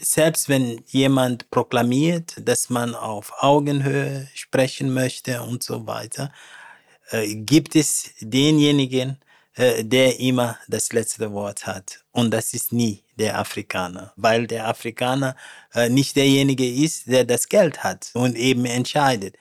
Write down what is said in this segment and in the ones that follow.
selbst wenn jemand proklamiert, dass man auf Augenhöhe sprechen möchte und so weiter, äh, gibt es denjenigen, äh, der immer das letzte Wort hat. Und das ist nie der Afrikaner, weil der Afrikaner äh, nicht derjenige ist, der das Geld hat und eben entscheidet.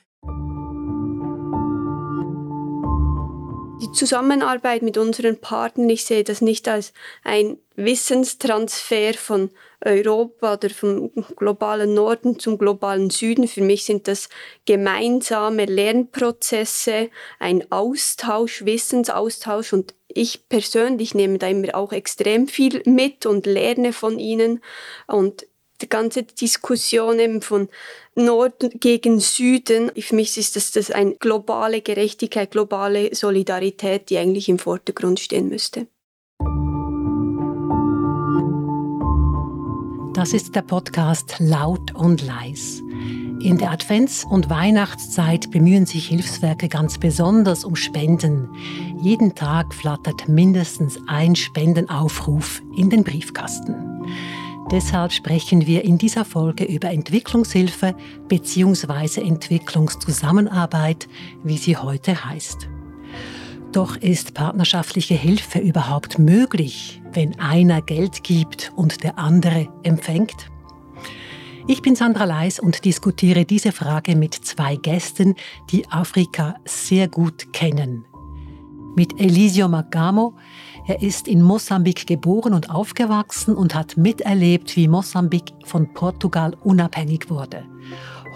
Die Zusammenarbeit mit unseren Partnern, ich sehe das nicht als ein Wissenstransfer von Europa oder vom globalen Norden zum globalen Süden. Für mich sind das gemeinsame Lernprozesse, ein Austausch, Wissensaustausch und ich persönlich nehme da immer auch extrem viel mit und lerne von ihnen und die ganze Diskussion eben von Norden gegen Süden, für mich ist das, das eine globale Gerechtigkeit, globale Solidarität, die eigentlich im Vordergrund stehen müsste. Das ist der Podcast Laut und Leis. In der Advents- und Weihnachtszeit bemühen sich Hilfswerke ganz besonders um Spenden. Jeden Tag flattert mindestens ein Spendenaufruf in den Briefkasten. Deshalb sprechen wir in dieser Folge über Entwicklungshilfe bzw. Entwicklungszusammenarbeit, wie sie heute heißt. Doch ist partnerschaftliche Hilfe überhaupt möglich, wenn einer Geld gibt und der andere empfängt? Ich bin Sandra Leis und diskutiere diese Frage mit zwei Gästen, die Afrika sehr gut kennen. Mit Elisio Magamo, er ist in Mosambik geboren und aufgewachsen und hat miterlebt, wie Mosambik von Portugal unabhängig wurde.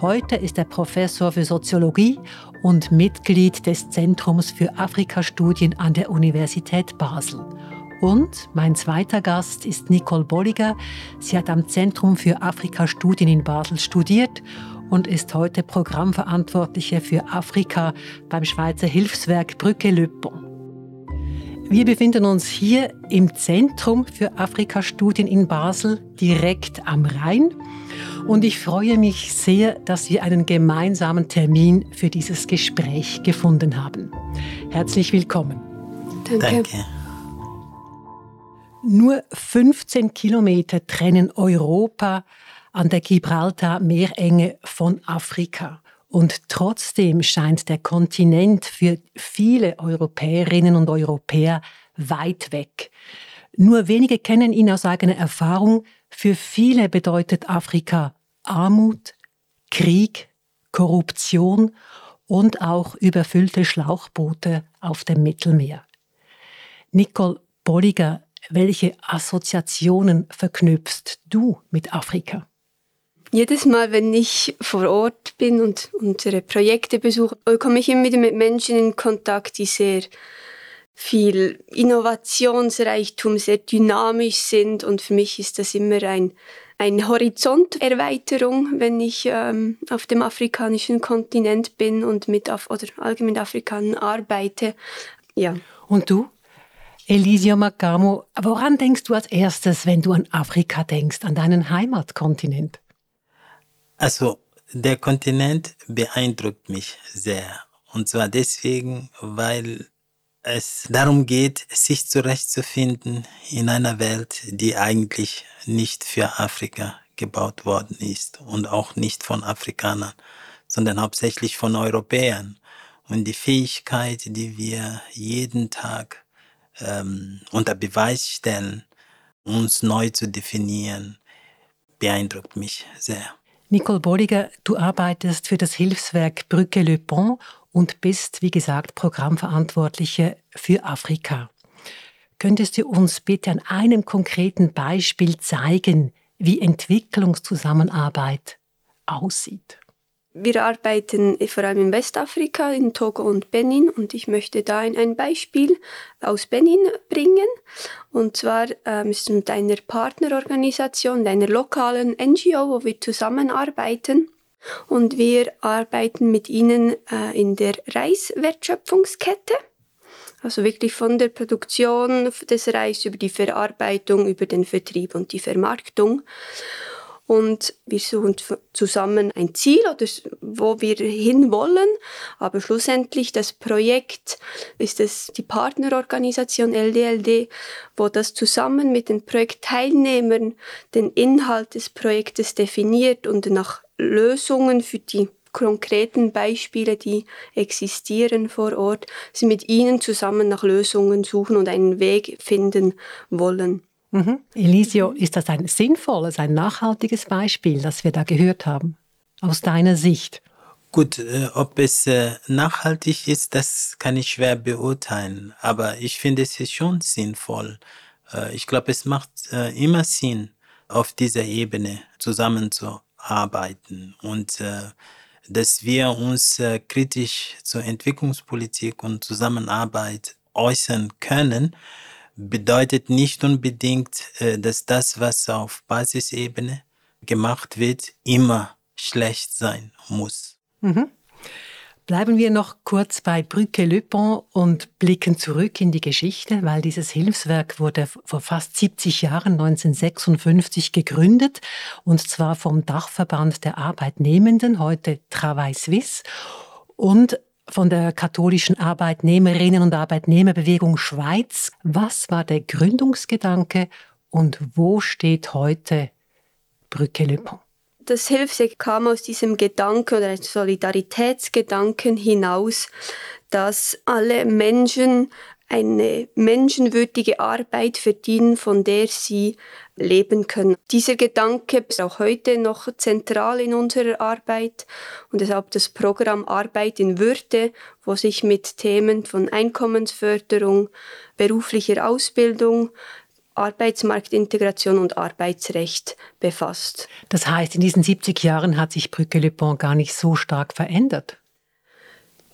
Heute ist er Professor für Soziologie und Mitglied des Zentrums für Afrikastudien an der Universität Basel. Und mein zweiter Gast ist Nicole Bolliger. Sie hat am Zentrum für Afrikastudien in Basel studiert und ist heute Programmverantwortliche für Afrika beim Schweizer Hilfswerk Brücke Pont. Wir befinden uns hier im Zentrum für Afrikastudien in Basel, direkt am Rhein. Und ich freue mich sehr, dass wir einen gemeinsamen Termin für dieses Gespräch gefunden haben. Herzlich willkommen. Danke. Danke. Nur 15 Kilometer trennen Europa an der Gibraltar-Meerenge von Afrika. Und trotzdem scheint der Kontinent für viele Europäerinnen und Europäer weit weg. Nur wenige kennen ihn aus eigener Erfahrung. Für viele bedeutet Afrika Armut, Krieg, Korruption und auch überfüllte Schlauchboote auf dem Mittelmeer. Nicole Bolliger, welche Assoziationen verknüpfst du mit Afrika? Jedes Mal, wenn ich vor Ort bin und unsere Projekte besuche, komme ich immer wieder mit Menschen in Kontakt, die sehr viel Innovationsreichtum, sehr dynamisch sind. Und für mich ist das immer ein, eine Horizonterweiterung, wenn ich ähm, auf dem afrikanischen Kontinent bin und mit Af oder allgemein Afrikanern arbeite. Ja. Und du? Elisio Magamo, woran denkst du als erstes, wenn du an Afrika denkst, an deinen Heimatkontinent? Also der Kontinent beeindruckt mich sehr. Und zwar deswegen, weil es darum geht, sich zurechtzufinden in einer Welt, die eigentlich nicht für Afrika gebaut worden ist und auch nicht von Afrikanern, sondern hauptsächlich von Europäern. Und die Fähigkeit, die wir jeden Tag ähm, unter Beweis stellen, uns neu zu definieren, beeindruckt mich sehr. Nicole Bolliger, du arbeitest für das Hilfswerk Brücke Le Pont und bist, wie gesagt, Programmverantwortliche für Afrika. Könntest du uns bitte an einem konkreten Beispiel zeigen, wie Entwicklungszusammenarbeit aussieht? Wir arbeiten vor allem in Westafrika, in Togo und Benin und ich möchte da ein Beispiel aus Benin bringen. Und zwar ähm, ist es mit einer Partnerorganisation, einer lokalen NGO, wo wir zusammenarbeiten. Und wir arbeiten mit ihnen äh, in der Reiswertschöpfungskette. Also wirklich von der Produktion des Reis über die Verarbeitung, über den Vertrieb und die Vermarktung. Und wir suchen zusammen ein Ziel oder wo wir hinwollen. Aber schlussendlich das Projekt ist es die Partnerorganisation LDLD, wo das zusammen mit den Projektteilnehmern den Inhalt des Projektes definiert und nach Lösungen für die konkreten Beispiele, die existieren vor Ort, sie mit ihnen zusammen nach Lösungen suchen und einen Weg finden wollen. Mhm. Elisio, ist das ein sinnvolles, ein nachhaltiges Beispiel, das wir da gehört haben, aus deiner Sicht? Gut, äh, ob es äh, nachhaltig ist, das kann ich schwer beurteilen. Aber ich finde es ist schon sinnvoll. Äh, ich glaube, es macht äh, immer Sinn, auf dieser Ebene zusammenzuarbeiten und äh, dass wir uns äh, kritisch zur Entwicklungspolitik und Zusammenarbeit äußern können bedeutet nicht unbedingt, äh, dass das, was auf Basisebene gemacht wird, immer schlecht sein muss. Mhm. Bleiben wir noch kurz bei Brücke Le Pont und blicken zurück in die Geschichte, weil dieses Hilfswerk wurde vor fast 70 Jahren, 1956, gegründet, und zwar vom Dachverband der Arbeitnehmenden, heute Travail Suisse. Und von der katholischen Arbeitnehmerinnen- und Arbeitnehmerbewegung Schweiz. Was war der Gründungsgedanke und wo steht heute Brücke Le Pont? Das Hilfswerk kam aus diesem Gedanken oder Solidaritätsgedanken hinaus, dass alle Menschen eine menschenwürdige Arbeit verdienen, von der sie leben können. Dieser Gedanke ist auch heute noch zentral in unserer Arbeit und deshalb das Programm Arbeit in Würde, wo sich mit Themen von Einkommensförderung, beruflicher Ausbildung, Arbeitsmarktintegration und Arbeitsrecht befasst. Das heißt, in diesen 70 Jahren hat sich Brücke Le Pont gar nicht so stark verändert.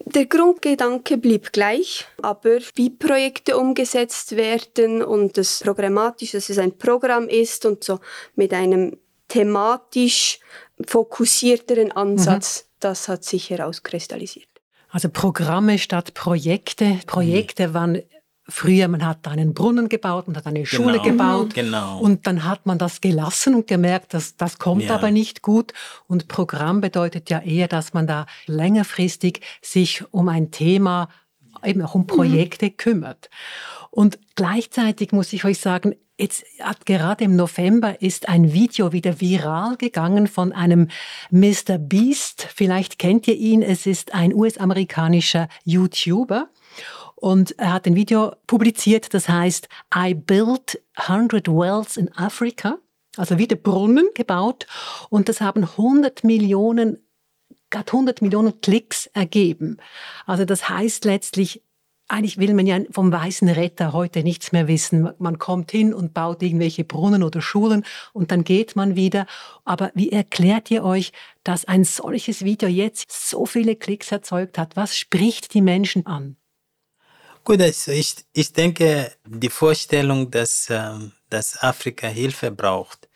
Der Grundgedanke blieb gleich, aber wie Projekte umgesetzt werden und das programmatisch, dass es ein Programm ist und so mit einem thematisch fokussierteren Ansatz, mhm. das hat sich herauskristallisiert. Also Programme statt Projekte. Projekte waren Früher, man hat einen Brunnen gebaut, man hat eine Schule genau, gebaut genau. und dann hat man das gelassen und gemerkt, dass das kommt ja. aber nicht gut. Und Programm bedeutet ja eher, dass man da längerfristig sich um ein Thema, eben auch um Projekte mhm. kümmert. Und gleichzeitig muss ich euch sagen, Jetzt hat gerade im November ist ein Video wieder viral gegangen von einem Mr. Beast. Vielleicht kennt ihr ihn. Es ist ein US-amerikanischer YouTuber. Und er hat ein Video publiziert, das heißt I built 100 wells in Africa, also wieder Brunnen gebaut. Und das haben 100 Millionen, hat 100 Millionen Klicks ergeben. Also das heißt letztlich, eigentlich will man ja vom weißen Retter heute nichts mehr wissen. Man kommt hin und baut irgendwelche Brunnen oder Schulen und dann geht man wieder. Aber wie erklärt ihr euch, dass ein solches Video jetzt so viele Klicks erzeugt hat? Was spricht die Menschen an? Gut, also ich, ich denke, die Vorstellung, dass, ähm, dass Afrika Hilfe braucht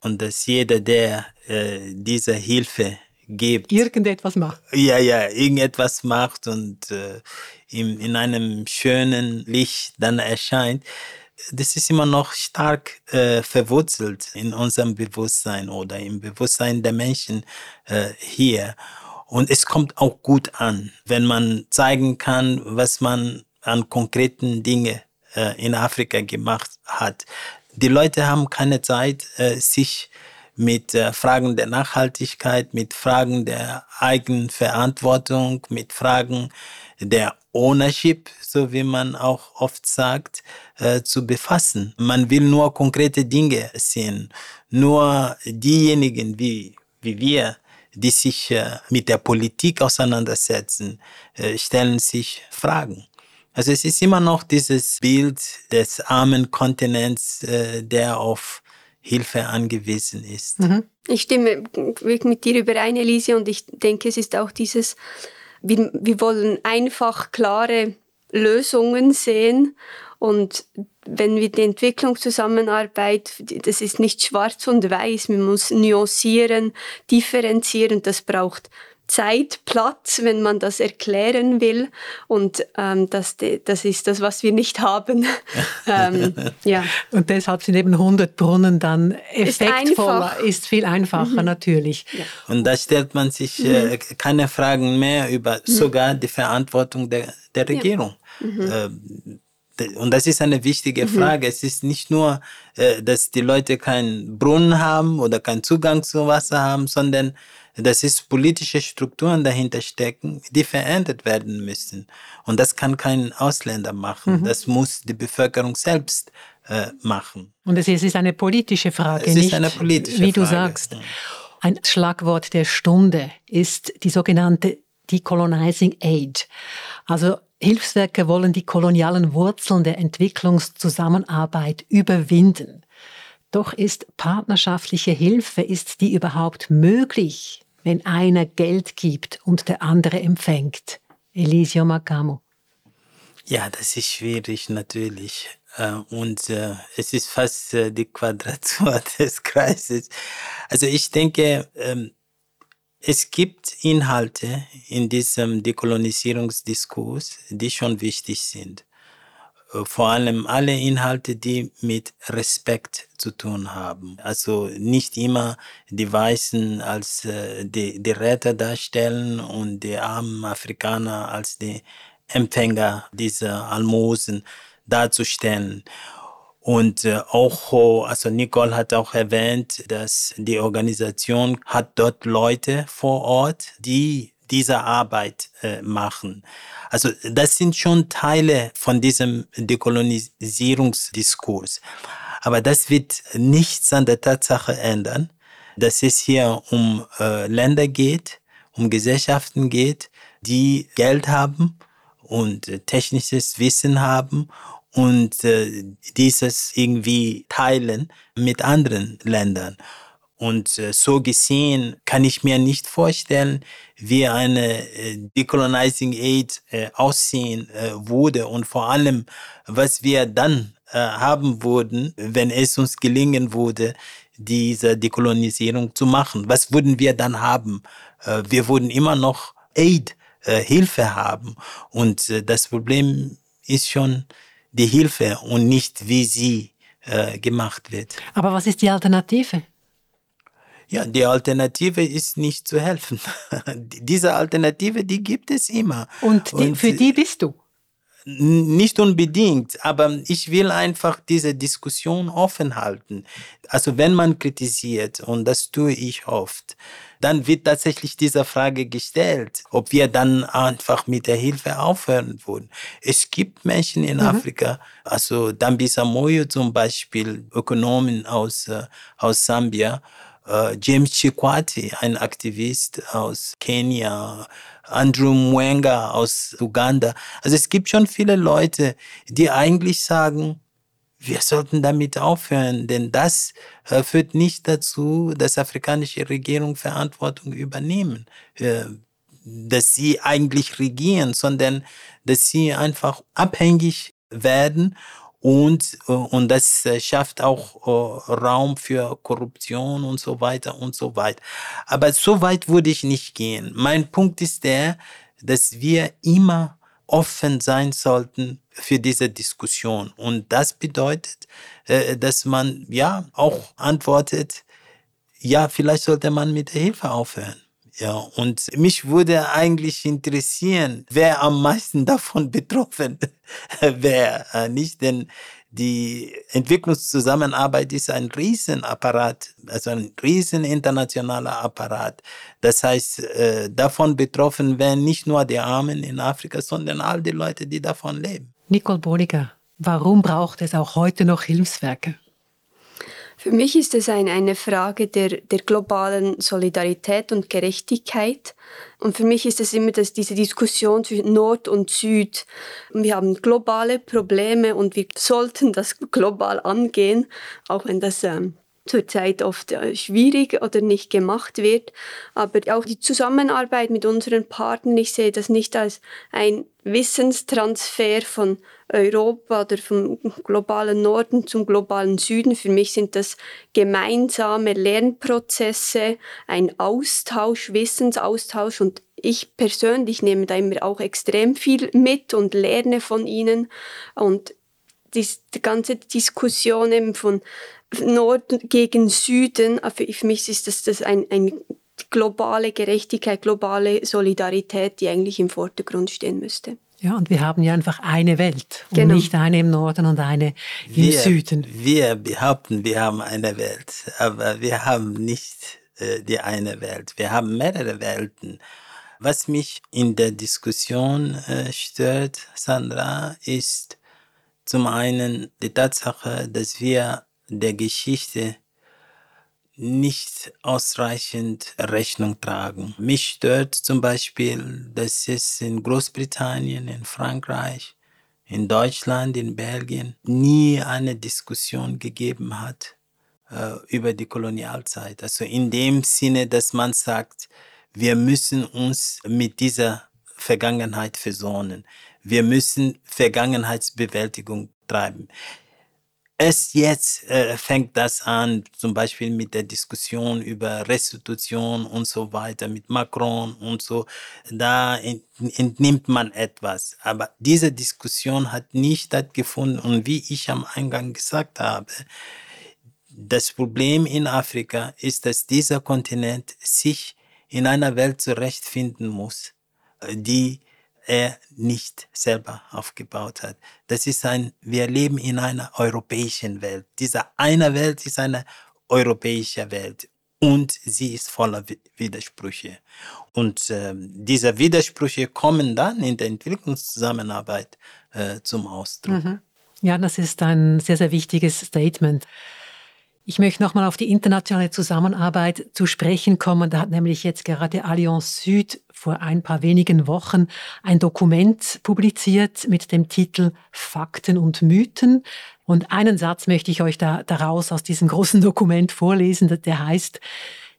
und dass jeder, der äh, diese Hilfe gibt, irgendetwas macht. Ja, ja, irgendetwas macht und äh, in, in einem schönen Licht dann erscheint, das ist immer noch stark äh, verwurzelt in unserem Bewusstsein oder im Bewusstsein der Menschen äh, hier. Und es kommt auch gut an, wenn man zeigen kann, was man an konkreten Dinge äh, in Afrika gemacht hat. Die Leute haben keine Zeit, äh, sich mit äh, Fragen der Nachhaltigkeit, mit Fragen der Eigenverantwortung, mit Fragen der Ownership, so wie man auch oft sagt, äh, zu befassen. Man will nur konkrete Dinge sehen. Nur diejenigen wie, wie wir, die sich äh, mit der Politik auseinandersetzen, äh, stellen sich Fragen. Also es ist immer noch dieses Bild des armen Kontinents, äh, der auf Hilfe angewiesen ist. Mhm. Ich stimme mit dir überein, Elise, und ich denke, es ist auch dieses, wir, wir wollen einfach klare Lösungen sehen und wenn wir die Entwicklungszusammenarbeit, das ist nicht schwarz und weiß, man muss nuancieren, differenzieren, das braucht Zeitplatz, wenn man das erklären will. Und ähm, das, das ist das, was wir nicht haben. ähm, ja. Und deshalb sind eben 100 Brunnen dann effektvoller, ist, ist viel einfacher mhm. natürlich. Ja. Und da stellt man sich äh, mhm. keine Fragen mehr über mhm. sogar die Verantwortung der, der Regierung. Ja. Mhm. Ähm, und das ist eine wichtige mhm. Frage. Es ist nicht nur, äh, dass die Leute keinen Brunnen haben oder keinen Zugang zu Wasser haben, sondern dass es politische Strukturen dahinter stecken, die verändert werden müssen. Und das kann kein Ausländer machen. Mhm. Das muss die Bevölkerung selbst äh, machen. Und es ist eine politische Frage, es nicht, ist eine politische wie Frage. du sagst. Ein Schlagwort der Stunde ist die sogenannte Decolonizing Aid. Also Hilfswerke wollen die kolonialen Wurzeln der Entwicklungszusammenarbeit überwinden. Doch ist partnerschaftliche Hilfe, ist die überhaupt möglich, wenn einer Geld gibt und der andere empfängt? Elisio Macamo. Ja, das ist schwierig natürlich. Äh, und äh, es ist fast äh, die Quadratur des Kreises. Also ich denke, ähm, es gibt Inhalte in diesem Dekolonisierungsdiskurs, die schon wichtig sind. Äh, vor allem alle Inhalte, die mit Respekt zu tun haben. Also nicht immer die Weißen als äh, die, die Retter darstellen und die armen Afrikaner als die Empfänger dieser Almosen darzustellen. Und äh, auch, also Nicole hat auch erwähnt, dass die Organisation hat dort Leute vor Ort, die diese Arbeit äh, machen. Also das sind schon Teile von diesem Dekolonisierungsdiskurs. Aber das wird nichts an der Tatsache ändern, dass es hier um äh, Länder geht, um Gesellschaften geht, die Geld haben und äh, technisches Wissen haben und äh, dieses irgendwie teilen mit anderen Ländern. Und äh, so gesehen kann ich mir nicht vorstellen, wie eine äh, Decolonizing Aid äh, aussehen würde und vor allem, was wir dann haben würden, wenn es uns gelingen würde, diese Dekolonisierung zu machen. Was würden wir dann haben? Wir würden immer noch Aid, Hilfe haben. Und das Problem ist schon, die Hilfe und nicht wie sie gemacht wird. Aber was ist die Alternative? Ja, die Alternative ist nicht zu helfen. Diese Alternative, die gibt es immer. Und, die, und für die bist du? Nicht unbedingt, aber ich will einfach diese Diskussion offen halten. Also wenn man kritisiert, und das tue ich oft, dann wird tatsächlich diese Frage gestellt, ob wir dann einfach mit der Hilfe aufhören würden. Es gibt Menschen in mhm. Afrika, also Dambisa Moyo zum Beispiel, Ökonomen aus, äh, aus Sambia, James Chikwati, ein Aktivist aus Kenia, Andrew Mwenga aus Uganda. Also es gibt schon viele Leute, die eigentlich sagen, wir sollten damit aufhören, denn das äh, führt nicht dazu, dass afrikanische Regierungen Verantwortung übernehmen, äh, dass sie eigentlich regieren, sondern dass sie einfach abhängig werden und, äh, und das äh, schafft auch äh, Raum für Korruption und so weiter und so weiter. Aber so weit würde ich nicht gehen. Mein Punkt ist der, dass wir immer offen sein sollten für diese Diskussion. Und das bedeutet, dass man ja auch antwortet, ja, vielleicht sollte man mit der Hilfe aufhören. Ja, und mich würde eigentlich interessieren, wer am meisten davon betroffen wäre. Äh, nicht, denn die Entwicklungszusammenarbeit ist ein Riesenapparat, also ein riesen internationaler Apparat. Das heißt, äh, davon betroffen wären nicht nur die Armen in Afrika, sondern all die Leute, die davon leben. Nicole Boliger, warum braucht es auch heute noch Hilfswerke? Für mich ist es ein, eine Frage der, der globalen Solidarität und Gerechtigkeit. Und für mich ist es immer dass diese Diskussion zwischen Nord und Süd. Wir haben globale Probleme und wir sollten das global angehen, auch wenn das ähm, zurzeit oft äh, schwierig oder nicht gemacht wird. Aber auch die Zusammenarbeit mit unseren Partnern, ich sehe das nicht als ein Wissenstransfer von Europa oder vom globalen Norden zum globalen Süden. Für mich sind das gemeinsame Lernprozesse, ein Austausch, Wissensaustausch und ich persönlich nehme da immer auch extrem viel mit und lerne von ihnen und die, die ganze Diskussion eben von Norden gegen Süden, äh, für mich ist das, das ein, ein globale Gerechtigkeit, globale Solidarität, die eigentlich im Vordergrund stehen müsste. Ja, und wir haben ja einfach eine Welt und genau. nicht eine im Norden und eine im wir, Süden. Wir behaupten, wir haben eine Welt, aber wir haben nicht äh, die eine Welt. Wir haben mehrere Welten. Was mich in der Diskussion äh, stört, Sandra, ist zum einen die Tatsache, dass wir der Geschichte nicht ausreichend Rechnung tragen. Mich stört zum Beispiel, dass es in Großbritannien, in Frankreich, in Deutschland, in Belgien nie eine Diskussion gegeben hat äh, über die Kolonialzeit. Also in dem Sinne, dass man sagt, wir müssen uns mit dieser Vergangenheit versohnen. Wir müssen Vergangenheitsbewältigung treiben. Erst jetzt äh, fängt das an, zum Beispiel mit der Diskussion über Restitution und so weiter, mit Macron und so. Da entnimmt man etwas. Aber diese Diskussion hat nicht stattgefunden. Und wie ich am Eingang gesagt habe, das Problem in Afrika ist, dass dieser Kontinent sich in einer Welt zurechtfinden muss, die er nicht selber aufgebaut hat. Das ist ein, wir leben in einer europäischen Welt. Diese eine Welt ist eine europäische Welt und sie ist voller Widersprüche. Und äh, diese Widersprüche kommen dann in der Entwicklungszusammenarbeit äh, zum Ausdruck. Mhm. Ja, das ist ein sehr, sehr wichtiges Statement. Ich möchte nochmal auf die internationale Zusammenarbeit zu sprechen kommen. Da hat nämlich jetzt gerade Allianz Süd vor ein paar wenigen Wochen ein Dokument publiziert mit dem Titel Fakten und Mythen. Und einen Satz möchte ich euch da, daraus aus diesem großen Dokument vorlesen, der heißt,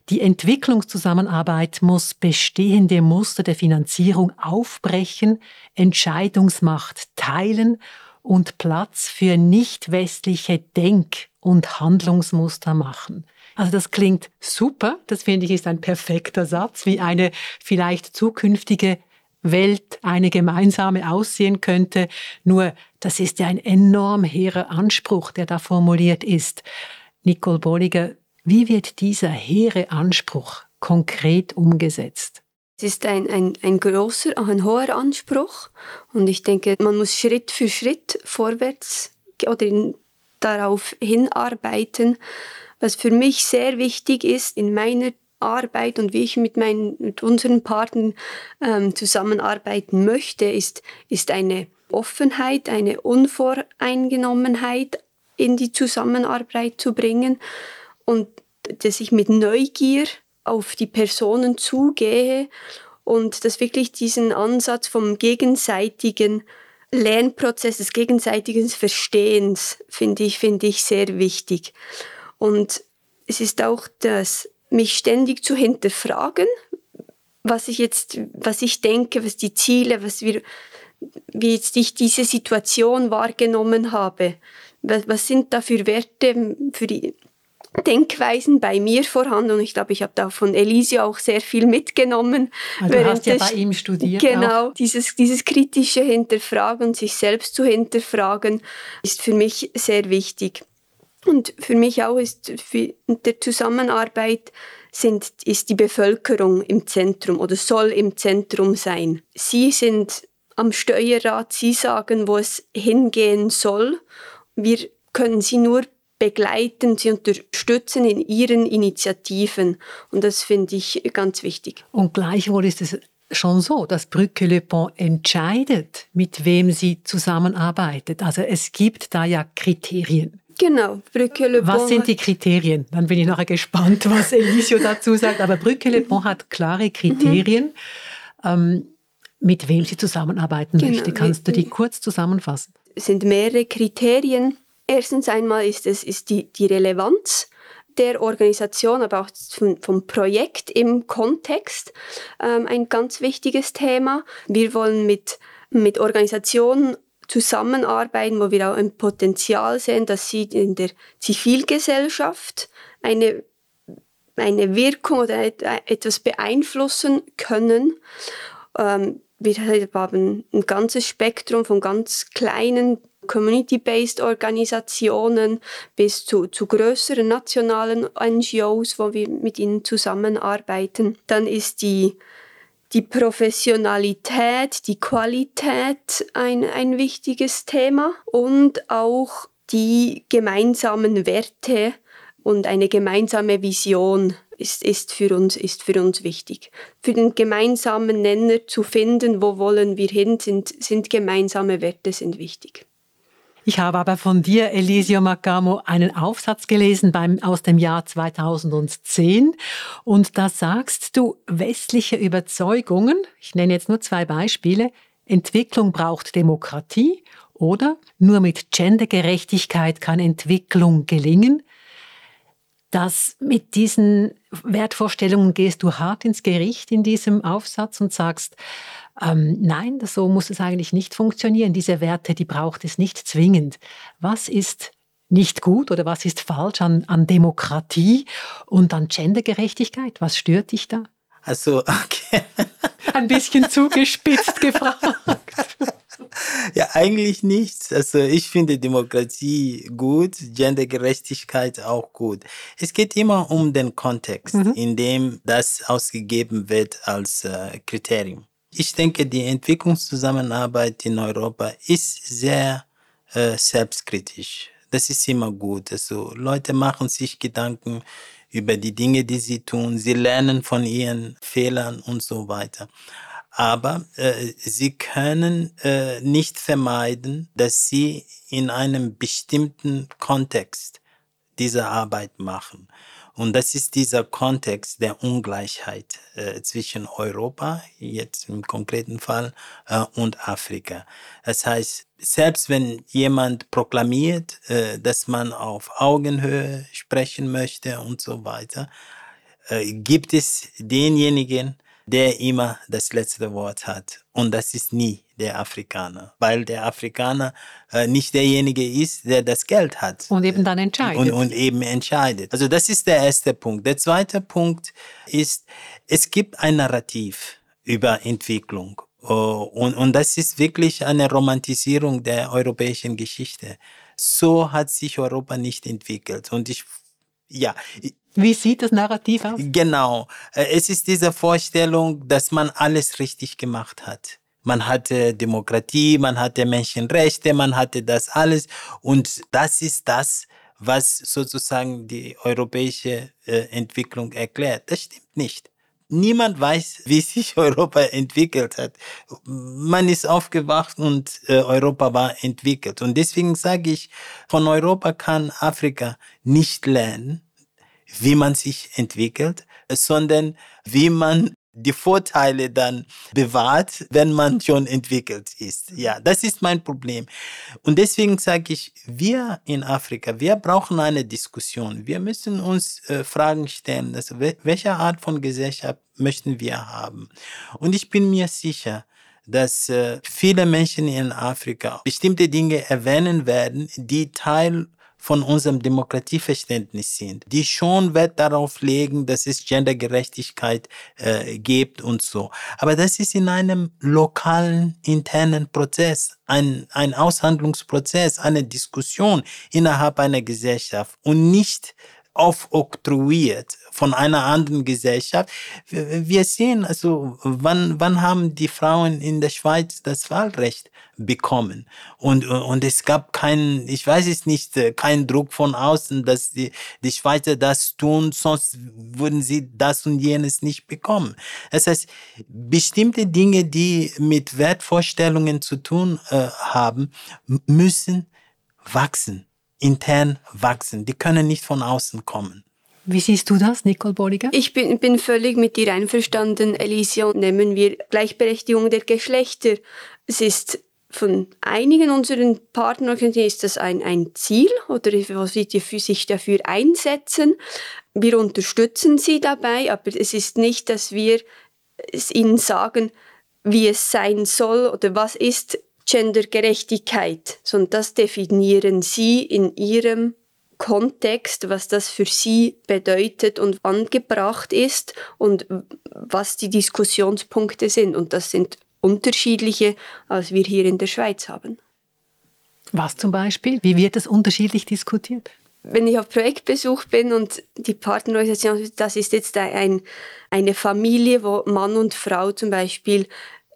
die Entwicklungszusammenarbeit muss bestehende Muster der Finanzierung aufbrechen, Entscheidungsmacht teilen und Platz für nicht westliche Denk- und Handlungsmuster machen. Also das klingt super, das finde ich ist ein perfekter Satz, wie eine vielleicht zukünftige Welt eine gemeinsame aussehen könnte. Nur das ist ja ein enorm hehrer Anspruch, der da formuliert ist. Nicole Bolliger, wie wird dieser hehre Anspruch konkret umgesetzt? Es ist ein, ein, ein großer, ein hoher Anspruch. Und ich denke, man muss Schritt für Schritt vorwärts oder in darauf hinarbeiten. Was für mich sehr wichtig ist in meiner Arbeit und wie ich mit, meinen, mit unseren Partnern ähm, zusammenarbeiten möchte, ist, ist eine Offenheit, eine Unvoreingenommenheit in die Zusammenarbeit zu bringen und dass ich mit Neugier auf die Personen zugehe und dass wirklich diesen Ansatz vom gegenseitigen Lernprozess des gegenseitigen Verstehens finde ich, finde ich sehr wichtig. Und es ist auch das, mich ständig zu hinterfragen, was ich jetzt, was ich denke, was die Ziele, was wir, wie jetzt ich diese Situation wahrgenommen habe. Was, was sind da für Werte für die, Denkweisen bei mir vorhanden und ich glaube, ich habe da von Elisio auch sehr viel mitgenommen. Also du hast ja bei ihm studiert. Genau, dieses, dieses kritische Hinterfragen, sich selbst zu hinterfragen, ist für mich sehr wichtig. Und für mich auch ist für der Zusammenarbeit sind, ist die Bevölkerung im Zentrum oder soll im Zentrum sein. Sie sind am Steuerrad, sie sagen, wo es hingehen soll. Wir können sie nur begleiten, sie unterstützen in ihren Initiativen. Und das finde ich ganz wichtig. Und gleichwohl ist es schon so, dass Brücke Le Pont entscheidet, mit wem sie zusammenarbeitet. Also es gibt da ja Kriterien. Genau, Brücke Le Pont. Was sind die Kriterien? Dann bin ich nachher gespannt, was Elisio dazu sagt. Aber Brücke Le Pont hat klare Kriterien, mhm. mit wem sie zusammenarbeiten genau. möchte. Kannst du die kurz zusammenfassen? Es sind mehrere Kriterien. Erstens einmal ist es ist die, die Relevanz. der Organisation, aber auch vom, vom Projekt im Kontext ähm, ein ganz wichtiges Thema. Wir wollen mit, mit Organisationen zusammenarbeiten, wo wir auch ein Potenzial sehen, dass sie in der Zivilgesellschaft eine, eine Wirkung oder etwas beeinflussen können. Ähm, wir haben ein ganzes Spektrum von ganz kleinen Community-based Organisationen bis zu, zu größeren nationalen NGOs, wo wir mit ihnen zusammenarbeiten. Dann ist die, die Professionalität, die Qualität ein, ein wichtiges Thema und auch die gemeinsamen Werte und eine gemeinsame Vision ist, ist, für uns, ist für uns wichtig. Für den gemeinsamen Nenner zu finden, wo wollen wir hin, sind, sind gemeinsame Werte sind wichtig. Ich habe aber von dir, Elisio Macamo, einen Aufsatz gelesen beim, aus dem Jahr 2010 und da sagst du, westliche Überzeugungen, ich nenne jetzt nur zwei Beispiele, Entwicklung braucht Demokratie oder nur mit Gendergerechtigkeit kann Entwicklung gelingen. Das mit diesen Wertvorstellungen gehst du hart ins Gericht in diesem Aufsatz und sagst, ähm, nein, so muss es eigentlich nicht funktionieren. Diese Werte, die braucht es nicht zwingend. Was ist nicht gut oder was ist falsch an, an Demokratie und an Gendergerechtigkeit? Was stört dich da? Also, okay. Ein bisschen zugespitzt gefragt. Ja, eigentlich nichts. Also ich finde Demokratie gut, Gendergerechtigkeit auch gut. Es geht immer um den Kontext, mhm. in dem das ausgegeben wird als äh, Kriterium. Ich denke, die Entwicklungszusammenarbeit in Europa ist sehr äh, selbstkritisch. Das ist immer gut. Also Leute machen sich Gedanken über die Dinge, die sie tun. Sie lernen von ihren Fehlern und so weiter. Aber äh, sie können äh, nicht vermeiden, dass sie in einem bestimmten Kontext diese Arbeit machen. Und das ist dieser Kontext der Ungleichheit äh, zwischen Europa, jetzt im konkreten Fall, äh, und Afrika. Das heißt, selbst wenn jemand proklamiert, äh, dass man auf Augenhöhe sprechen möchte und so weiter, äh, gibt es denjenigen, der immer das letzte Wort hat. Und das ist nie der Afrikaner, weil der Afrikaner äh, nicht derjenige ist, der das Geld hat. Und eben dann entscheidet. Und, und eben entscheidet. Also das ist der erste Punkt. Der zweite Punkt ist, es gibt ein Narrativ über Entwicklung. Oh, und, und das ist wirklich eine Romantisierung der europäischen Geschichte. So hat sich Europa nicht entwickelt. Und ich, ja, wie sieht das Narrativ aus? Genau. Äh, es ist diese Vorstellung, dass man alles richtig gemacht hat. Man hatte Demokratie, man hatte Menschenrechte, man hatte das alles. Und das ist das, was sozusagen die europäische äh, Entwicklung erklärt. Das stimmt nicht. Niemand weiß, wie sich Europa entwickelt hat. Man ist aufgewacht und äh, Europa war entwickelt. Und deswegen sage ich, von Europa kann Afrika nicht lernen, wie man sich entwickelt, sondern wie man die Vorteile dann bewahrt, wenn man schon entwickelt ist. Ja, das ist mein Problem. Und deswegen sage ich, wir in Afrika, wir brauchen eine Diskussion. Wir müssen uns äh, Fragen stellen, also welche Art von Gesellschaft möchten wir haben? Und ich bin mir sicher, dass äh, viele Menschen in Afrika bestimmte Dinge erwähnen werden, die Teil von unserem Demokratieverständnis sind, die schon Wert darauf legen, dass es Gendergerechtigkeit äh, gibt und so. Aber das ist in einem lokalen internen Prozess, ein, ein Aushandlungsprozess, eine Diskussion innerhalb einer Gesellschaft und nicht aufoktroyiert von einer anderen Gesellschaft. Wir sehen also, wann, wann haben die Frauen in der Schweiz das Wahlrecht bekommen? Und, und es gab keinen, ich weiß es nicht, keinen Druck von außen, dass die, die Schweizer das tun, sonst würden sie das und jenes nicht bekommen. Das heißt, bestimmte Dinge, die mit Wertvorstellungen zu tun äh, haben, müssen wachsen intern wachsen. Die können nicht von außen kommen. Wie siehst du das, Nicole Bolliger? Ich bin, bin völlig mit dir einverstanden, Alicia. Nehmen wir Gleichberechtigung der Geschlechter. Es ist von einigen unseren Partnerorganisationen ist das ein, ein Ziel oder was sie sich dafür einsetzen. Wir unterstützen sie dabei, aber es ist nicht, dass wir es ihnen sagen, wie es sein soll oder was ist Gendergerechtigkeit, sondern das definieren sie in ihrem Kontext, was das für sie bedeutet und angebracht ist und was die Diskussionspunkte sind. Und das sind unterschiedliche, als wir hier in der Schweiz haben. Was zum Beispiel? Wie wird es unterschiedlich diskutiert? Wenn ich auf Projektbesuch bin und die Partnerorganisation, das ist jetzt ein, eine Familie, wo Mann und Frau zum Beispiel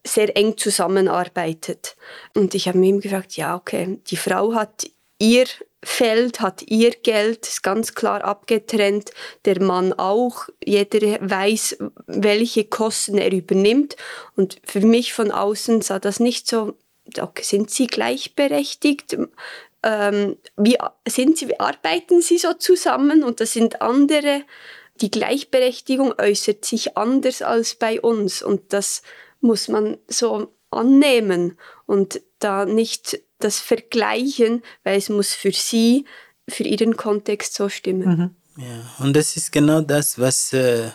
sehr eng zusammenarbeitet. Und ich habe mir gefragt, ja, okay, die Frau hat ihr Feld, hat ihr Geld, ist ganz klar abgetrennt, der Mann auch, jeder weiß, welche Kosten er übernimmt. Und für mich von außen sah das nicht so, okay, sind sie gleichberechtigt? Ähm, wie sind sie, wie arbeiten sie so zusammen? Und das sind andere, die Gleichberechtigung äußert sich anders als bei uns. Und das muss man so annehmen und da nicht das vergleichen, weil es muss für sie, für ihren Kontext so stimmen. Mhm. Ja, und das ist genau das, was, äh,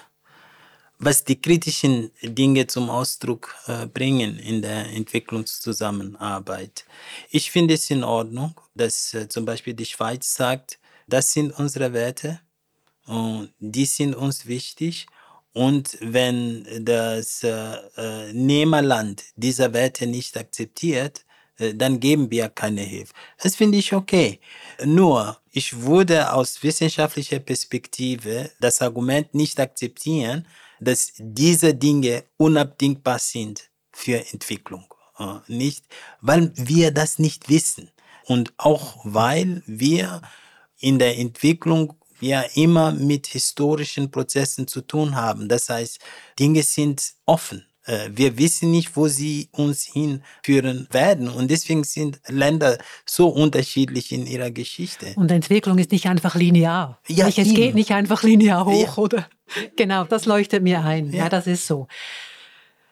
was die kritischen Dinge zum Ausdruck äh, bringen in der Entwicklungszusammenarbeit. Ich finde es in Ordnung, dass äh, zum Beispiel die Schweiz sagt, das sind unsere Werte und die sind uns wichtig und wenn das äh, Nehmerland diese Werte nicht akzeptiert, äh, dann geben wir keine Hilfe. Das finde ich okay. Nur, ich würde aus wissenschaftlicher Perspektive das Argument nicht akzeptieren, dass diese Dinge unabdingbar sind für Entwicklung. Äh, nicht, weil wir das nicht wissen. Und auch weil wir in der Entwicklung ja immer mit historischen Prozessen zu tun haben. Das heißt, Dinge sind offen. Äh, wir wissen nicht, wo sie uns hinführen werden. Und deswegen sind Länder so unterschiedlich in ihrer Geschichte. Und Entwicklung ist nicht einfach linear. Ja, nicht, es geht nicht einfach linear hoch, ja. oder? Genau, das leuchtet mir ein. Ja. ja, das ist so.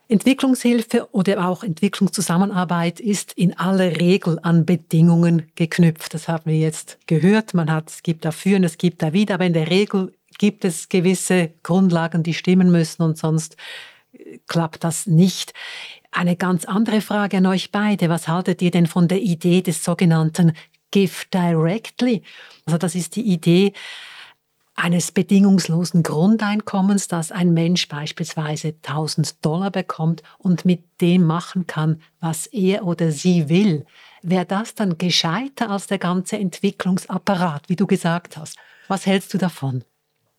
Entwicklungshilfe oder auch Entwicklungszusammenarbeit ist in aller Regel an Bedingungen geknüpft. Das haben wir jetzt gehört. Man hat, es gibt dafür und es gibt da wieder, aber in der Regel gibt es gewisse Grundlagen, die stimmen müssen und sonst äh, klappt das nicht. Eine ganz andere Frage an euch beide. Was haltet ihr denn von der Idee des sogenannten Give Directly? Also das ist die Idee, eines bedingungslosen Grundeinkommens, dass ein Mensch beispielsweise 1000 Dollar bekommt und mit dem machen kann, was er oder sie will, wäre das dann gescheiter als der ganze Entwicklungsapparat, wie du gesagt hast. Was hältst du davon?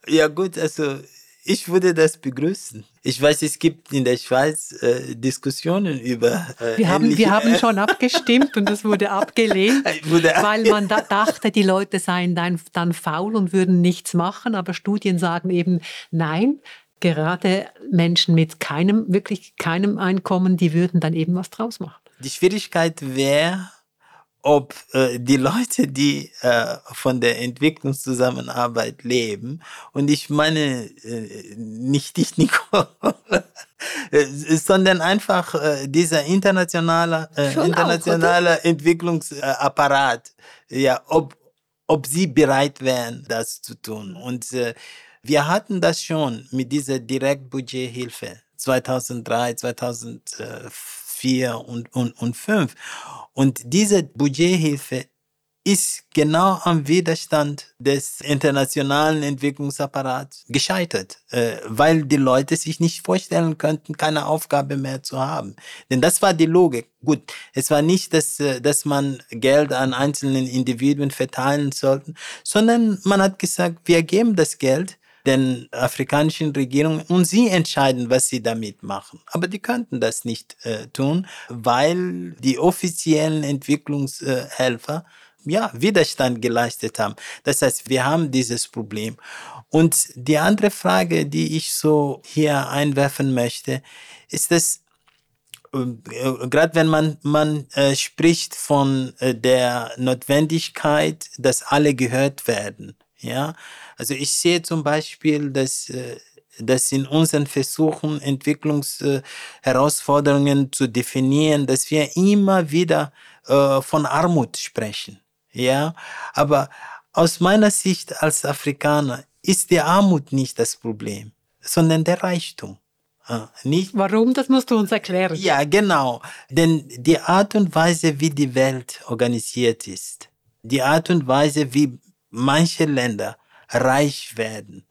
Ja gut, also ich würde das begrüßen. Ich weiß, es gibt in der Schweiz äh, Diskussionen über. Äh, wir, haben, wir haben schon abgestimmt und es wurde abgelehnt, wurde weil man da dachte, die Leute seien dann, dann faul und würden nichts machen. Aber Studien sagen eben, nein, gerade Menschen mit keinem, wirklich keinem Einkommen, die würden dann eben was draus machen. Die Schwierigkeit wäre, ob äh, die Leute, die äh, von der Entwicklungszusammenarbeit leben, und ich meine äh, nicht dich, Nico, äh, sondern einfach äh, dieser internationale, äh, internationale auch, Entwicklungsapparat, ja, ob, ob sie bereit wären, das zu tun. Und äh, wir hatten das schon mit dieser Direktbudgethilfe 2003, 2004 und, und, und 2005. Und diese Budgethilfe ist genau am Widerstand des internationalen Entwicklungsapparats gescheitert, äh, weil die Leute sich nicht vorstellen könnten, keine Aufgabe mehr zu haben. Denn das war die Logik. Gut, es war nicht, dass, äh, dass man Geld an einzelnen Individuen verteilen sollte, sondern man hat gesagt, wir geben das Geld den afrikanischen Regierungen und sie entscheiden, was sie damit machen. Aber die könnten das nicht äh, tun, weil die offiziellen Entwicklungshelfer ja, Widerstand geleistet haben. Das heißt, wir haben dieses Problem. Und die andere Frage, die ich so hier einwerfen möchte, ist, dass äh, gerade wenn man, man äh, spricht von äh, der Notwendigkeit, dass alle gehört werden. Ja, also ich sehe zum Beispiel, dass äh, dass in unseren Versuchen, Entwicklungsherausforderungen zu definieren, dass wir immer wieder äh, von Armut sprechen. Ja, aber aus meiner Sicht als Afrikaner ist die Armut nicht das Problem, sondern der Reichtum. Ah, nicht? Warum? Das musst du uns erklären. Ja, genau. Denn die Art und Weise, wie die Welt organisiert ist, die Art und Weise, wie manche Länder reich werden,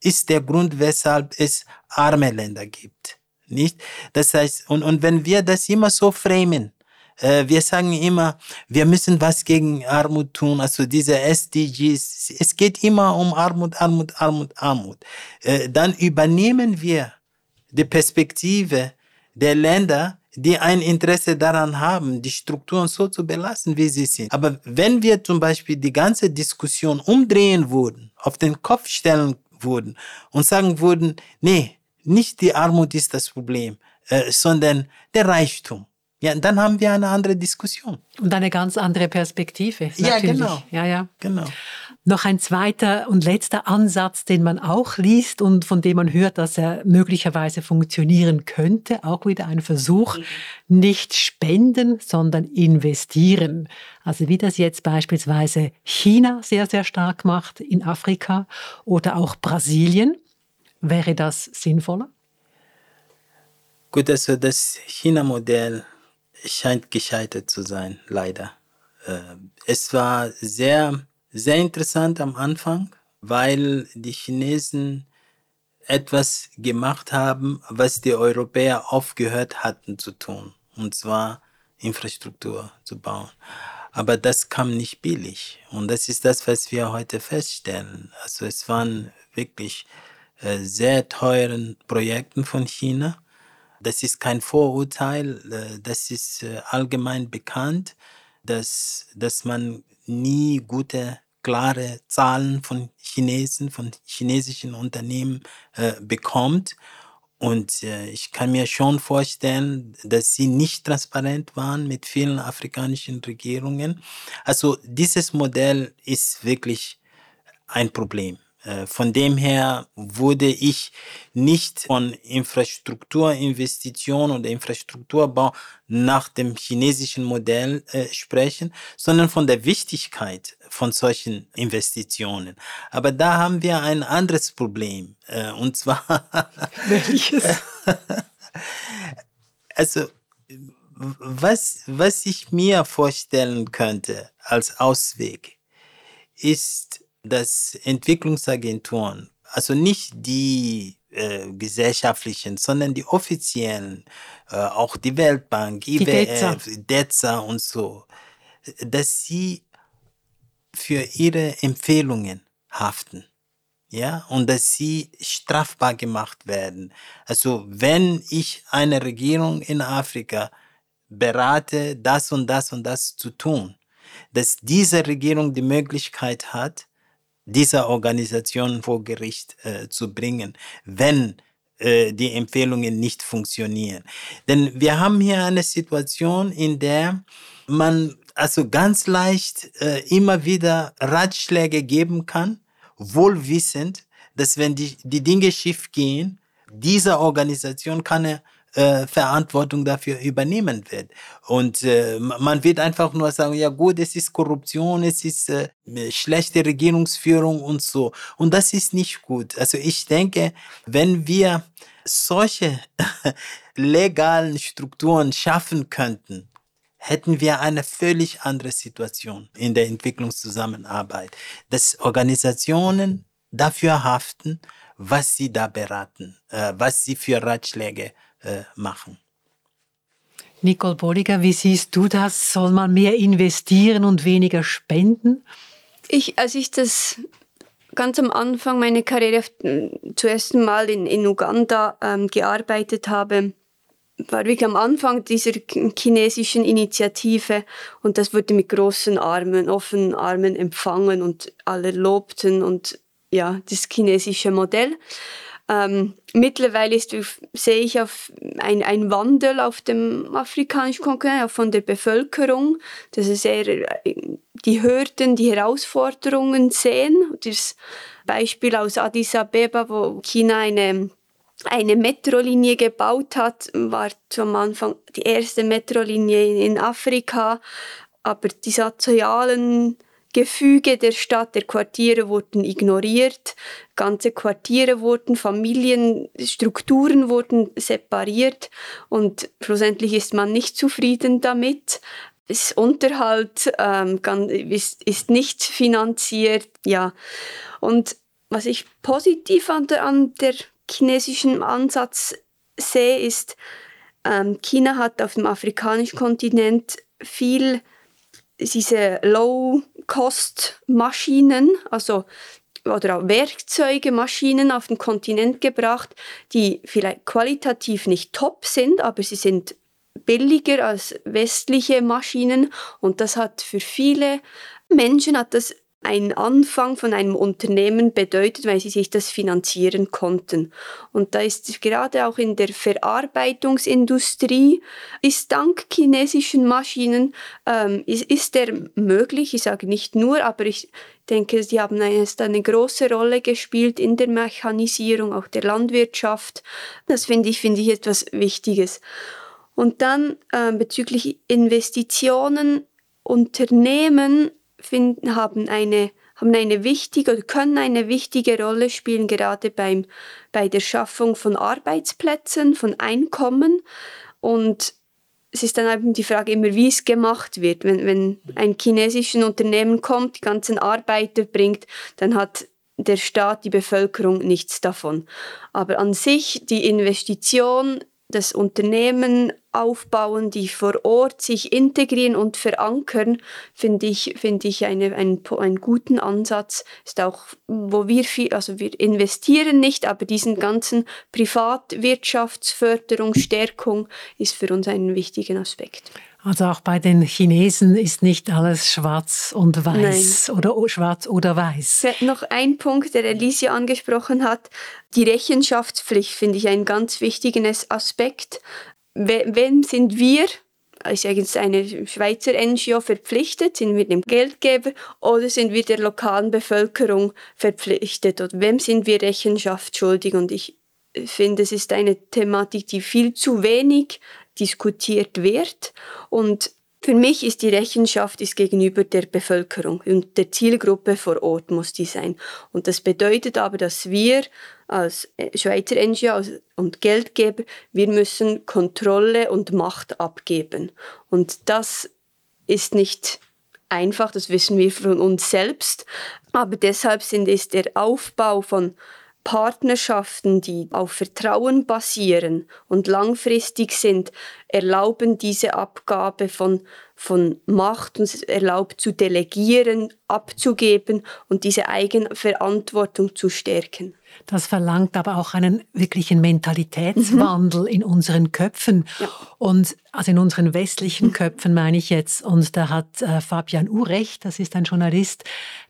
ist der Grund, weshalb es arme Länder gibt. Nicht? Das heißt, und, und wenn wir das immer so framen, äh, wir sagen immer, wir müssen was gegen Armut tun, also diese SDGs, es geht immer um Armut, Armut, Armut, Armut. Äh, dann übernehmen wir die Perspektive der Länder, die ein Interesse daran haben, die Strukturen so zu belassen, wie sie sind. Aber wenn wir zum Beispiel die ganze Diskussion umdrehen würden, auf den Kopf stellen würden und sagen würden, nee, nicht die Armut ist das Problem, äh, sondern der Reichtum. Ja, dann haben wir eine andere Diskussion. Und eine ganz andere Perspektive. Natürlich. Ja, genau. Ja, ja. Genau. Noch ein zweiter und letzter Ansatz, den man auch liest und von dem man hört, dass er möglicherweise funktionieren könnte. Auch wieder ein Versuch, nicht spenden, sondern investieren. Also wie das jetzt beispielsweise China sehr, sehr stark macht in Afrika oder auch Brasilien. Wäre das sinnvoller? Gut, also das China-Modell scheint gescheitert zu sein, leider. Ähm, es war sehr sehr interessant am Anfang, weil die Chinesen etwas gemacht haben, was die Europäer aufgehört hatten zu tun, und zwar Infrastruktur zu bauen. Aber das kam nicht billig. Und das ist das, was wir heute feststellen. Also es waren wirklich äh, sehr teuren Projekten von China. Das ist kein Vorurteil, äh, das ist äh, allgemein bekannt, dass, dass man nie gute klare Zahlen von Chinesen, von chinesischen Unternehmen äh, bekommt. Und äh, ich kann mir schon vorstellen, dass sie nicht transparent waren mit vielen afrikanischen Regierungen. Also dieses Modell ist wirklich ein Problem. Äh, von dem her würde ich nicht von Infrastrukturinvestition oder Infrastrukturbau nach dem chinesischen Modell äh, sprechen, sondern von der Wichtigkeit von solchen Investitionen. Aber da haben wir ein anderes Problem. Äh, und zwar. Welches? also, was, was ich mir vorstellen könnte als Ausweg, ist, dass Entwicklungsagenturen, also nicht die äh, gesellschaftlichen, sondern die offiziellen, äh, auch die Weltbank, IWF, DEZA und so, dass sie für ihre Empfehlungen haften. Ja, und dass sie strafbar gemacht werden. Also, wenn ich eine Regierung in Afrika berate, das und das und das zu tun, dass diese Regierung die Möglichkeit hat, dieser Organisation vor Gericht äh, zu bringen, wenn äh, die Empfehlungen nicht funktionieren. Denn wir haben hier eine Situation, in der man also ganz leicht äh, immer wieder Ratschläge geben kann, wohl wissend, dass wenn die, die Dinge schief gehen, diese Organisation keine äh, Verantwortung dafür übernehmen wird. Und äh, man wird einfach nur sagen, ja gut, es ist Korruption, es ist äh, schlechte Regierungsführung und so. Und das ist nicht gut. Also ich denke, wenn wir solche legalen Strukturen schaffen könnten, hätten wir eine völlig andere Situation in der Entwicklungszusammenarbeit, dass Organisationen dafür haften, was sie da beraten, äh, was sie für Ratschläge äh, machen. Nicole Bolliger, wie siehst du das? Soll man mehr investieren und weniger spenden? Ich, als ich das ganz am Anfang meiner Karriere zuerst Mal in, in Uganda ähm, gearbeitet habe, war wirklich am Anfang dieser chinesischen Initiative und das wurde mit großen Armen, offenen Armen empfangen und alle lobten und ja, das chinesische Modell. Ähm, mittlerweile ist, sehe ich auf ein, ein Wandel auf dem afrikanischen Kontinent, von der Bevölkerung, dass es eher äh, die Hürden, die Herausforderungen sehen, das Beispiel aus Addis Abeba, wo China eine eine Metrolinie gebaut hat, war zum Anfang die erste Metrolinie in Afrika, aber die sozialen Gefüge der Stadt, der Quartiere wurden ignoriert, ganze Quartiere wurden, Familienstrukturen wurden separiert und schlussendlich ist man nicht zufrieden damit. Das Unterhalt ähm, ist, ist nicht finanziert, ja. Und was ich positiv an der, an der chinesischen Ansatz sehe, ist, ähm, China hat auf dem afrikanischen Kontinent viel diese Low-Cost-Maschinen, also oder auch Werkzeuge, Maschinen auf den Kontinent gebracht, die vielleicht qualitativ nicht top sind, aber sie sind billiger als westliche Maschinen. Und das hat für viele Menschen hat das ein Anfang von einem Unternehmen bedeutet, weil sie sich das finanzieren konnten. Und da ist gerade auch in der Verarbeitungsindustrie, ist dank chinesischen Maschinen, ähm, ist, ist der möglich, ich sage nicht nur, aber ich denke, sie haben eine, eine große Rolle gespielt in der Mechanisierung, auch der Landwirtschaft. Das finde ich, finde ich etwas Wichtiges. Und dann äh, bezüglich Investitionen, Unternehmen finden, haben eine haben eine wichtige oder können eine wichtige Rolle spielen, gerade beim, bei der Schaffung von Arbeitsplätzen, von Einkommen. Und es ist dann eben die Frage immer, wie es gemacht wird. Wenn, wenn ein chinesisches Unternehmen kommt, die ganzen Arbeiter bringt, dann hat der Staat, die Bevölkerung nichts davon. Aber an sich die Investition das Unternehmen aufbauen, die vor Ort sich integrieren und verankern, finde ich, finde ich eine, einen, einen guten Ansatz. Ist auch, wo wir viel, also wir investieren nicht, aber diesen ganzen Privatwirtschaftsförderung, Stärkung ist für uns ein wichtiger Aspekt. Also auch bei den Chinesen ist nicht alles schwarz und weiß Nein. oder schwarz oder weiß. Noch ein Punkt, der Alicia angesprochen hat. Die Rechenschaftspflicht finde ich einen ganz wichtigen Aspekt. Wem sind wir ist jetzt eine Schweizer NGO verpflichtet? Sind wir dem Geldgeber oder sind wir der lokalen Bevölkerung verpflichtet? Oder wem sind wir Rechenschaft schuldig? Und ich finde, es ist eine Thematik, die viel zu wenig diskutiert wird. Und für mich ist die Rechenschaft ist gegenüber der Bevölkerung und der Zielgruppe vor Ort muss die sein. Und das bedeutet aber, dass wir als äh, Schweizer NGO und Geldgeber, wir müssen Kontrolle und Macht abgeben. Und das ist nicht einfach, das wissen wir von uns selbst. Aber deshalb sind, ist der Aufbau von Partnerschaften, die auf Vertrauen basieren und langfristig sind, erlauben diese Abgabe von, von Macht und erlaubt zu delegieren, abzugeben und diese Eigenverantwortung zu stärken. Das verlangt aber auch einen wirklichen Mentalitätswandel mhm. in unseren Köpfen. Ja. Und also in unseren westlichen Köpfen meine ich jetzt. Und da hat äh, Fabian Urecht, das ist ein Journalist,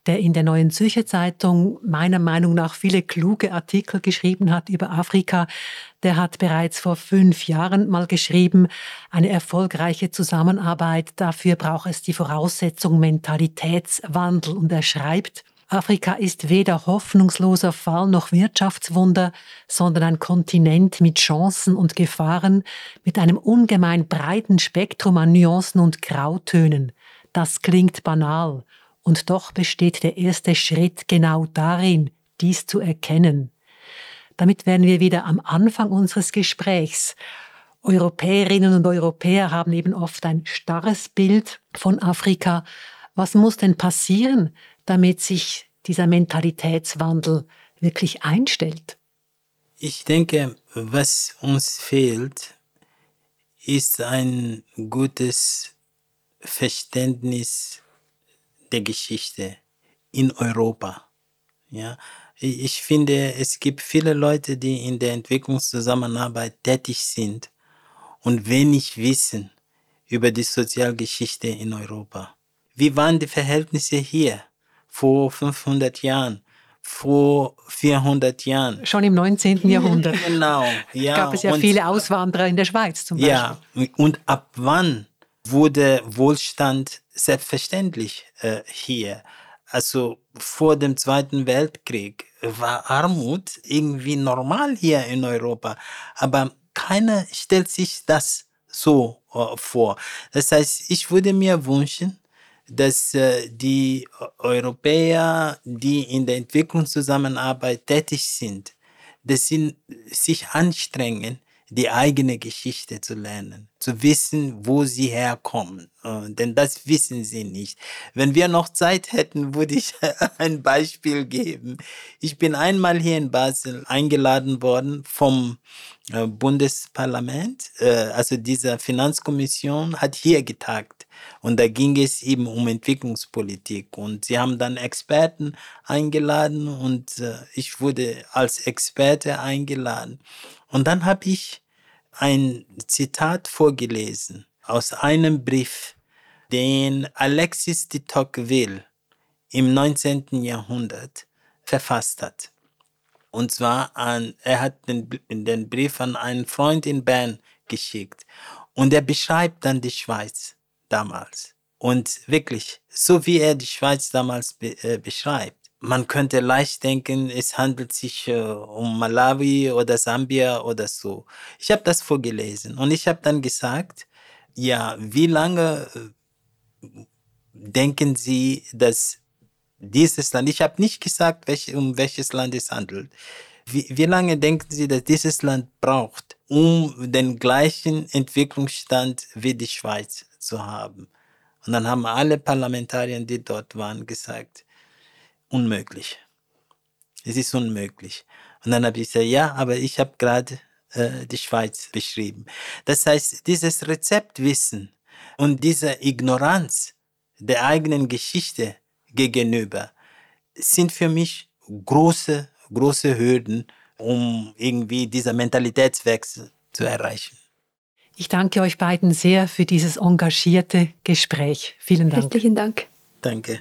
der in der Neuen Zürcher Zeitung meiner Meinung nach viele kluge Artikel geschrieben hat über Afrika. Der hat bereits vor fünf Jahren mal geschrieben, eine erfolgreiche Zusammenarbeit, dafür braucht es die Voraussetzung Mentalitätswandel. Und er schreibt, Afrika ist weder hoffnungsloser Fall noch Wirtschaftswunder, sondern ein Kontinent mit Chancen und Gefahren, mit einem ungemein breiten Spektrum an Nuancen und Grautönen. Das klingt banal, und doch besteht der erste Schritt genau darin, dies zu erkennen. Damit wären wir wieder am Anfang unseres Gesprächs. Europäerinnen und Europäer haben eben oft ein starres Bild von Afrika. Was muss denn passieren, damit sich dieser Mentalitätswandel wirklich einstellt? Ich denke, was uns fehlt, ist ein gutes Verständnis der Geschichte in Europa. Ja, ich finde, es gibt viele Leute, die in der Entwicklungszusammenarbeit tätig sind und wenig wissen über die Sozialgeschichte in Europa. Wie waren die Verhältnisse hier? Vor 500 Jahren, vor 400 Jahren. Schon im 19. Jahrhundert. genau, ja. Gab es ja und, viele Auswanderer in der Schweiz zum Beispiel. Ja, und ab wann wurde Wohlstand selbstverständlich äh, hier? also vor dem Zweiten Weltkrieg, war Armut irgendwie normal hier in Europa. Aber keiner stellt sich das so äh, vor. Das heißt, ich würde mir wünschen, dass äh, die Europäer, die in der Entwicklungszusammenarbeit tätig sind, dass sie sich anstrengen, die eigene Geschichte zu lernen, zu wissen, wo sie herkommen. Äh, denn das wissen sie nicht. Wenn wir noch Zeit hätten, würde ich ein Beispiel geben. Ich bin einmal hier in Basel eingeladen worden vom äh, Bundesparlament. Also diese Finanzkommission hat hier getagt. Und da ging es eben um Entwicklungspolitik. Und sie haben dann Experten eingeladen und äh, ich wurde als Experte eingeladen. Und dann habe ich ein Zitat vorgelesen aus einem Brief, den Alexis de Tocqueville im 19. Jahrhundert verfasst hat. Und zwar an, er hat den, den Brief an einen Freund in Bern geschickt. Und er beschreibt dann die Schweiz damals. Und wirklich, so wie er die Schweiz damals be, äh, beschreibt, man könnte leicht denken, es handelt sich äh, um Malawi oder Sambia oder so. Ich habe das vorgelesen und ich habe dann gesagt, ja, wie lange äh, denken Sie, dass dieses Land, ich habe nicht gesagt, welch, um welches Land es handelt, wie, wie lange denken Sie, dass dieses Land braucht, um den gleichen Entwicklungsstand wie die Schweiz zu haben? Und dann haben alle Parlamentarier, die dort waren, gesagt, unmöglich. Es ist unmöglich. Und dann habe ich gesagt, ja, aber ich habe gerade äh, die Schweiz beschrieben. Das heißt, dieses Rezeptwissen und diese Ignoranz der eigenen Geschichte gegenüber sind für mich große, große Hürden, um irgendwie dieser Mentalitätswechsel zu erreichen. Ich danke euch beiden sehr für dieses engagierte Gespräch. Vielen Dank. Herzlichen Dank. Danke.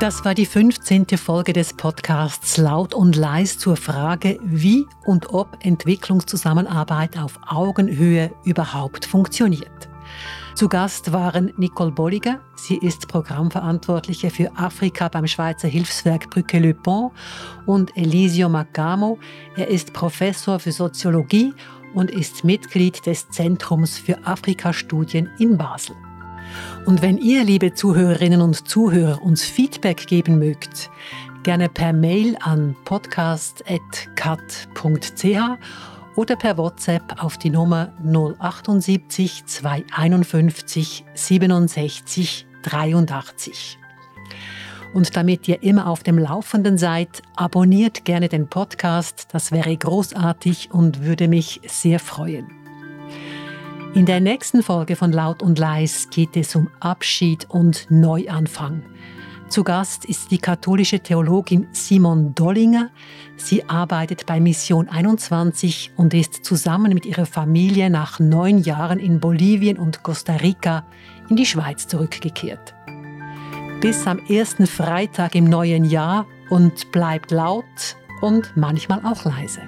Das war die 15. Folge des Podcasts Laut und Leis zur Frage, wie und ob Entwicklungszusammenarbeit auf Augenhöhe überhaupt funktioniert. Zu Gast waren Nicole Bolliger. Sie ist Programmverantwortliche für Afrika beim Schweizer Hilfswerk Brücke Le Pont und Elisio Macamo. Er ist Professor für Soziologie und ist Mitglied des Zentrums für Afrikastudien in Basel. Und wenn ihr, liebe Zuhörerinnen und Zuhörer, uns Feedback geben mögt, gerne per Mail an podcast.cat.ch oder per WhatsApp auf die Nummer 078 251 67 83. Und damit ihr immer auf dem Laufenden seid, abonniert gerne den Podcast, das wäre großartig und würde mich sehr freuen. In der nächsten Folge von Laut und Leis geht es um Abschied und Neuanfang. Zu Gast ist die katholische Theologin Simon Dollinger. Sie arbeitet bei Mission 21 und ist zusammen mit ihrer Familie nach neun Jahren in Bolivien und Costa Rica in die Schweiz zurückgekehrt. Bis am ersten Freitag im neuen Jahr und bleibt laut und manchmal auch leise.